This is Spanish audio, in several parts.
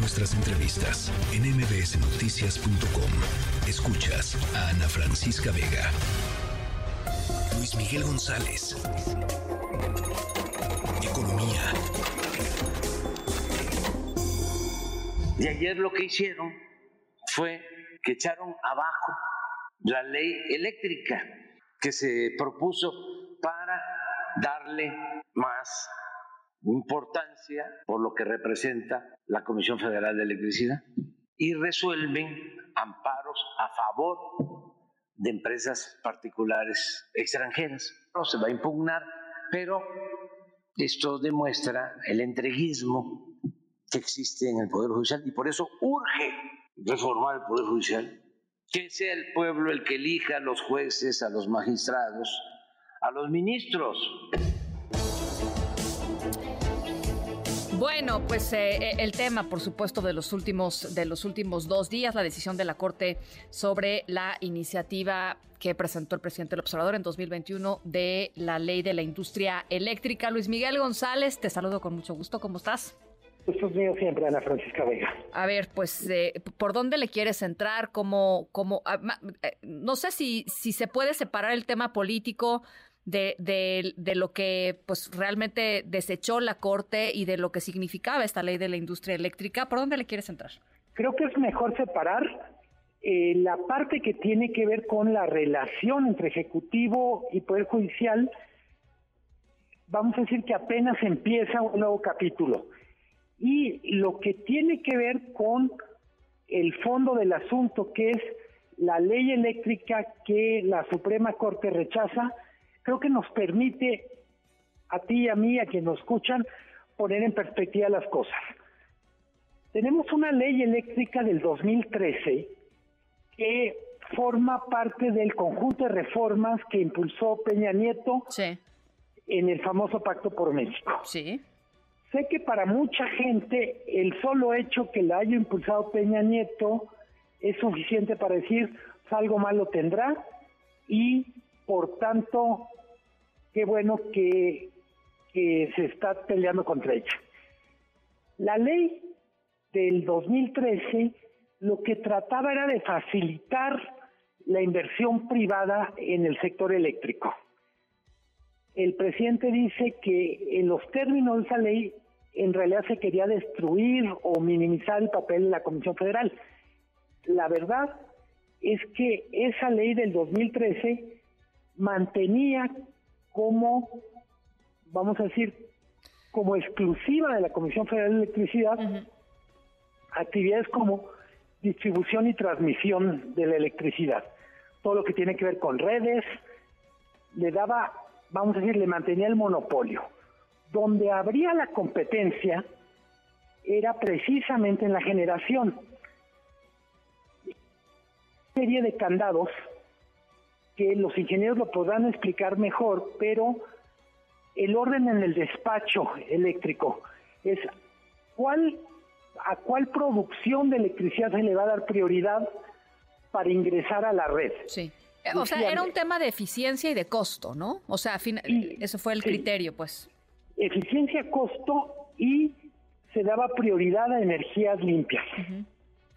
nuestras entrevistas en mbsnoticias.com. Escuchas a Ana Francisca Vega. Luis Miguel González. Economía. Y ayer lo que hicieron fue que echaron abajo la ley eléctrica que se propuso para darle más importancia por lo que representa la Comisión Federal de Electricidad y resuelven amparos a favor de empresas particulares extranjeras. No se va a impugnar, pero esto demuestra el entreguismo que existe en el Poder Judicial y por eso urge reformar el Poder Judicial, que sea el pueblo el que elija a los jueces, a los magistrados, a los ministros. Bueno, pues eh, eh, el tema, por supuesto, de los últimos de los últimos dos días, la decisión de la Corte sobre la iniciativa que presentó el presidente del observador en 2021 de la ley de la industria eléctrica. Luis Miguel González, te saludo con mucho gusto. ¿Cómo estás? Gusto mío siempre, Ana Francisca Vega. A ver, pues, eh, ¿por dónde le quieres entrar? ¿Cómo, cómo, ah, no sé si, si se puede separar el tema político de, de, lo que pues realmente desechó la Corte y de lo que significaba esta ley de la industria eléctrica. ¿Por dónde le quieres entrar? Creo que es mejor separar eh, la parte que tiene que ver con la relación entre Ejecutivo y Poder Judicial. Vamos a decir que apenas empieza un nuevo capítulo. Y lo que tiene que ver con el fondo del asunto, que es la ley eléctrica que la Suprema Corte rechaza, creo que nos permite a ti y a mí, a quienes nos escuchan, poner en perspectiva las cosas. Tenemos una ley eléctrica del 2013 que forma parte del conjunto de reformas que impulsó Peña Nieto en el famoso Pacto por México. Sí. Sé que para mucha gente el solo hecho que la haya impulsado Peña Nieto es suficiente para decir pues, algo malo tendrá y por tanto qué bueno que, se está peleando contra ella. La ley del 2013 lo que trataba era de facilitar la inversión privada en el sector eléctrico. El presidente dice que en los términos de esa ley en realidad se quería destruir o minimizar el papel de la Comisión Federal. La verdad es que esa ley del 2013 mantenía como, vamos a decir, como exclusiva de la Comisión Federal de Electricidad, actividades como distribución y transmisión de la electricidad. Todo lo que tiene que ver con redes, le daba, vamos a decir, le mantenía el monopolio. Donde habría la competencia era precisamente en la generación. Serie de candados que los ingenieros lo podrán explicar mejor, pero el orden en el despacho eléctrico es cuál a cuál producción de electricidad se le va a dar prioridad para ingresar a la red. Sí. O sea, era un tema de eficiencia y de costo, ¿no? O sea, eso fue el criterio, pues. Eficiencia, costo y se daba prioridad a energías limpias.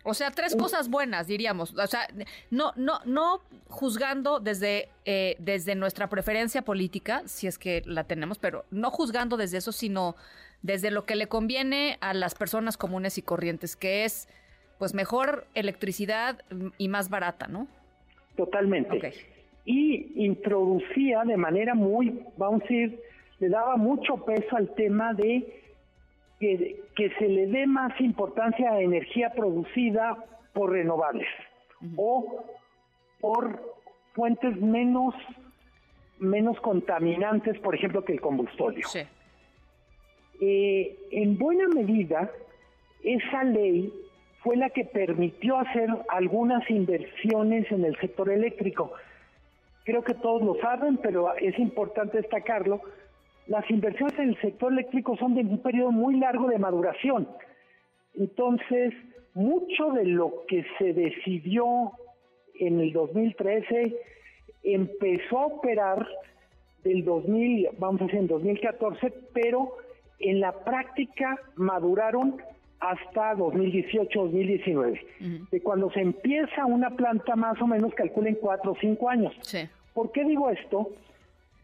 O sea, tres cosas buenas, diríamos. O sea, no, no, no juzgando desde, eh, desde nuestra preferencia política, si es que la tenemos, pero no juzgando desde eso, sino desde lo que le conviene a las personas comunes y corrientes, que es pues mejor electricidad y más barata, ¿no? Totalmente. Y introducía de manera muy, vamos a decir, le daba mucho peso al tema de que, se le dé más importancia a energía producida por renovables o por fuentes menos menos contaminantes, por ejemplo, que el combustorio. Eh, en buena medida, esa ley fue la que permitió hacer algunas inversiones en el sector eléctrico. Creo que todos lo saben, pero es importante destacarlo las inversiones en el sector eléctrico son de un periodo muy largo de maduración. Entonces, mucho de lo que se decidió en el 2013 empezó a operar del 2000, vamos a decir en 2014, pero en la práctica maduraron hasta 2018-2019. De cuando se empieza una planta, más o menos calculen cuatro o cinco años. ¿Por qué digo esto?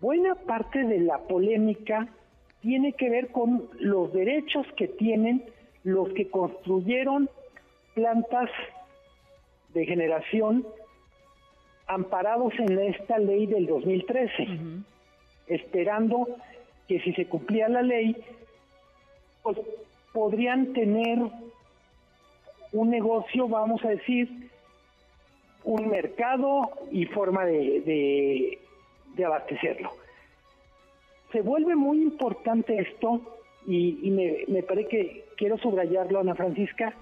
Buena parte de la polémica tiene que ver con los derechos que tienen los que construyeron plantas de generación amparados en esta ley del 2013, esperando que si se cumplía la ley, pues podrían tener un negocio, vamos a decir, un mercado y forma de, de, abastecerlo. Se vuelve muy importante esto y, me, me parece que quiero subrayarlo, Ana Francisca,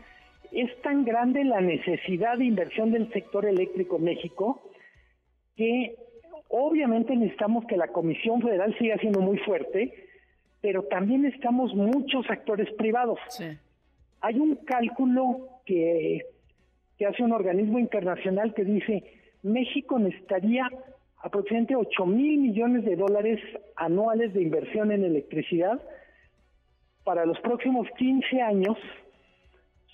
es tan grande la necesidad de inversión del sector eléctrico en México que obviamente necesitamos que la Comisión Federal siga siendo muy fuerte, pero también necesitamos muchos actores privados. Hay un cálculo que, que hace un organismo internacional que dice México necesitaría aproximadamente 8 mil millones de dólares anuales de inversión en electricidad para los próximos 15 años,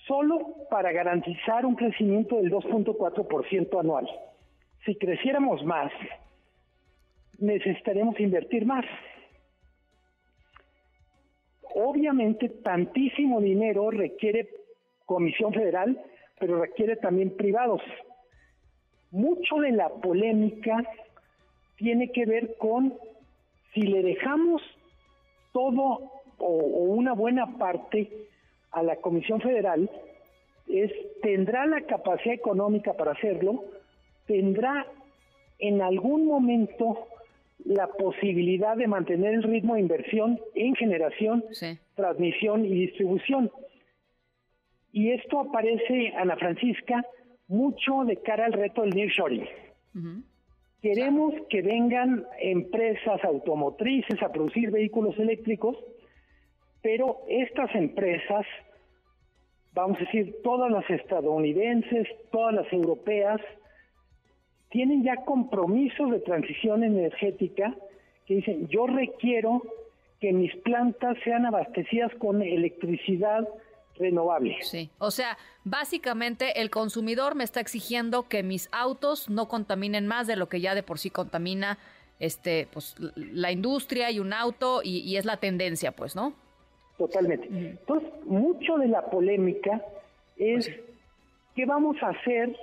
solo para garantizar un crecimiento del 2.4% anual. Si creciéramos más, necesitaremos invertir más. Obviamente, tantísimo dinero requiere Comisión Federal, pero requiere también privados. Mucho de la polémica tiene que ver con si le dejamos todo o, una buena parte a la Comisión Federal, es, tendrá la capacidad económica para hacerlo, tendrá en algún momento la posibilidad de mantener el ritmo de inversión en generación, transmisión y distribución. Y esto aparece, Ana Francisca, mucho de cara al reto del nearshoring. Queremos que vengan empresas automotrices a producir vehículos eléctricos, pero estas empresas, vamos a decir, todas las estadounidenses, todas las europeas, tienen ya compromisos de transición energética que dicen, yo requiero que mis plantas sean abastecidas con electricidad renovable. Sí, o sea, básicamente el consumidor me está exigiendo que mis autos no contaminen más de lo que ya de por sí contamina este, pues, la industria y un auto y, es la tendencia, pues, ¿no? Totalmente. Entonces, mucho de la polémica es pues qué vamos a hacer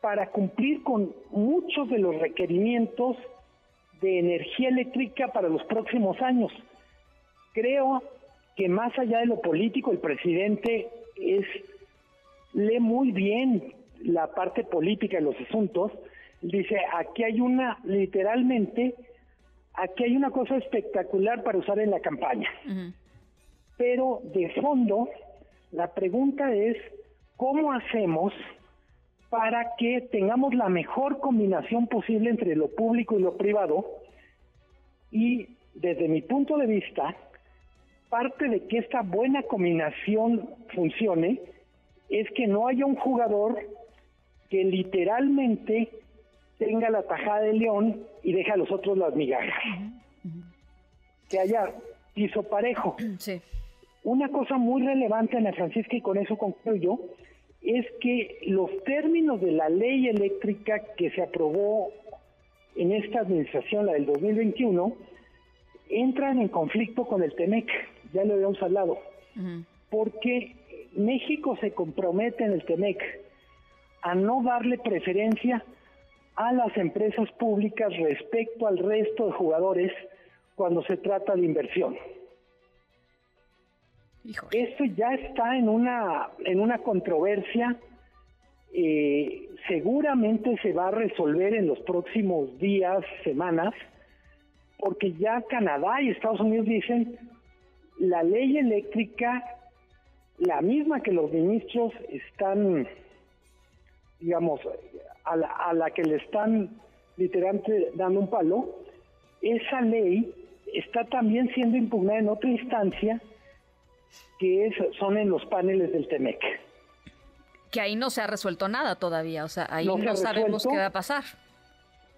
para cumplir con muchos de los requerimientos de energía eléctrica para los próximos años. Creo que más allá de lo político, el presidente es lee muy bien la parte política de los asuntos. Dice, aquí hay una, literalmente, aquí hay una cosa espectacular para usar en la campaña. Pero de fondo, la pregunta es, ¿cómo hacemos para que tengamos la mejor combinación posible entre lo público y lo privado. Y desde mi punto de vista, parte de que esta buena combinación funcione es que no haya un jugador que literalmente tenga la tajada de león y deje a los otros las migajas. Que haya piso parejo. Una cosa muy relevante, Ana Francisca, y con eso concluyo, es que los términos de la ley eléctrica que se aprobó en esta administración, la del 2021, entran en conflicto con el TEMEC, ya lo habíamos hablado, porque México se compromete en el TEMEC a no darle preferencia a las empresas públicas respecto al resto de jugadores cuando se trata de inversión. Esto ya está en una, en una controversia. Eh, seguramente se va a resolver en los próximos días, semanas, porque ya Canadá y Estados Unidos dicen la ley eléctrica, la misma que los ministros están, digamos, a la, a la que le están literalmente dando un palo, esa ley está también siendo impugnada en otra instancia que son en los paneles del TEMEC. Que ahí no se ha resuelto nada todavía, o sea, ahí no, sabemos qué va a pasar.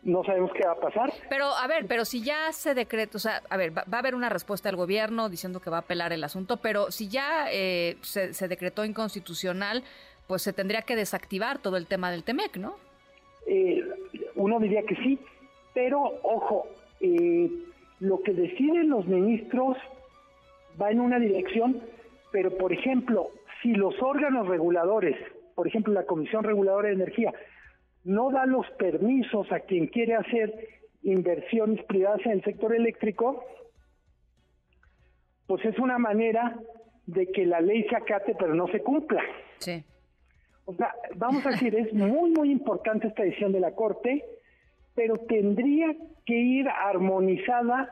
No sabemos qué va a pasar. Pero, a ver, pero si ya se decretó, o sea, a ver, va, a haber una respuesta del gobierno diciendo que va a apelar el asunto, pero si ya eh, se, decretó inconstitucional, pues se tendría que desactivar todo el tema del TEMEC, ¿no? Eh, uno diría que sí, pero ojo, eh, lo que deciden los ministros va en una dirección, pero por ejemplo, si los órganos reguladores, por ejemplo la Comisión Reguladora de Energía, no da los permisos a quien quiere hacer inversiones privadas en el sector eléctrico, pues es una manera de que la ley se acate pero no se cumpla. Sí. O sea, vamos a decir, es muy, muy importante esta decisión de la Corte, pero tendría que ir armonizada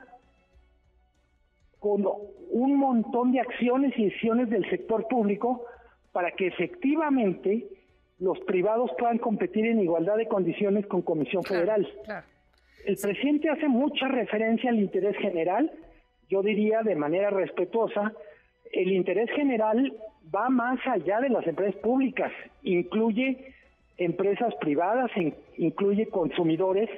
con un montón de acciones y decisiones del sector público para que efectivamente los privados puedan competir en igualdad de condiciones con Comisión Federal. El presidente hace mucha referencia al interés general, yo diría de manera respetuosa, el interés general va más allá de las empresas públicas, incluye empresas privadas, incluye consumidores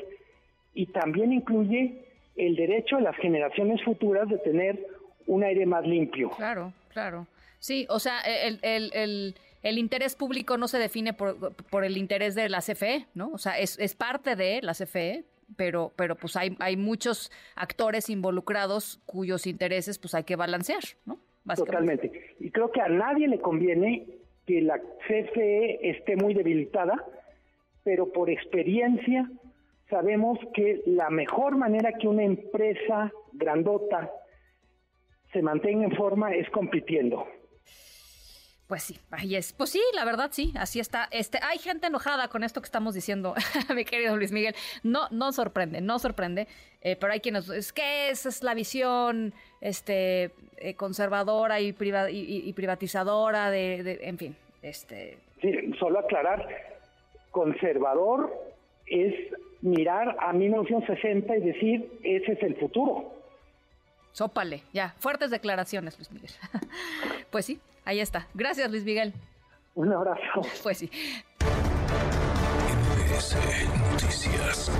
y también incluye el derecho de las generaciones futuras de tener un aire más limpio. Claro, claro. Sí, o sea, el, el, el, el interés público no se define por, por, el interés de la CFE, ¿no? O sea, es, es parte de la CFE, pero, pero pues hay, hay muchos actores involucrados cuyos intereses pues hay que balancear, ¿no? Totalmente. Y creo que a nadie le conviene que la CFE esté muy debilitada, pero por experiencia sabemos que la mejor manera que una empresa grandota se mantenga en forma es compitiendo. Pues sí, ahí es. Pues sí, la verdad sí, así está. Este, hay gente enojada con esto que estamos diciendo, mi querido Luis Miguel. No, no sorprende, no sorprende. Eh, pero hay quienes es que esa es la visión, este, eh, conservadora y, y, privatizadora de, en fin, este. Sí, solo aclarar, conservador es mirar a 1960 y decir ese es el futuro. Sópale, ya, fuertes declaraciones, Luis Miguel. pues sí, ahí está. Gracias, Luis Miguel. Un abrazo. Pues sí. Noticias.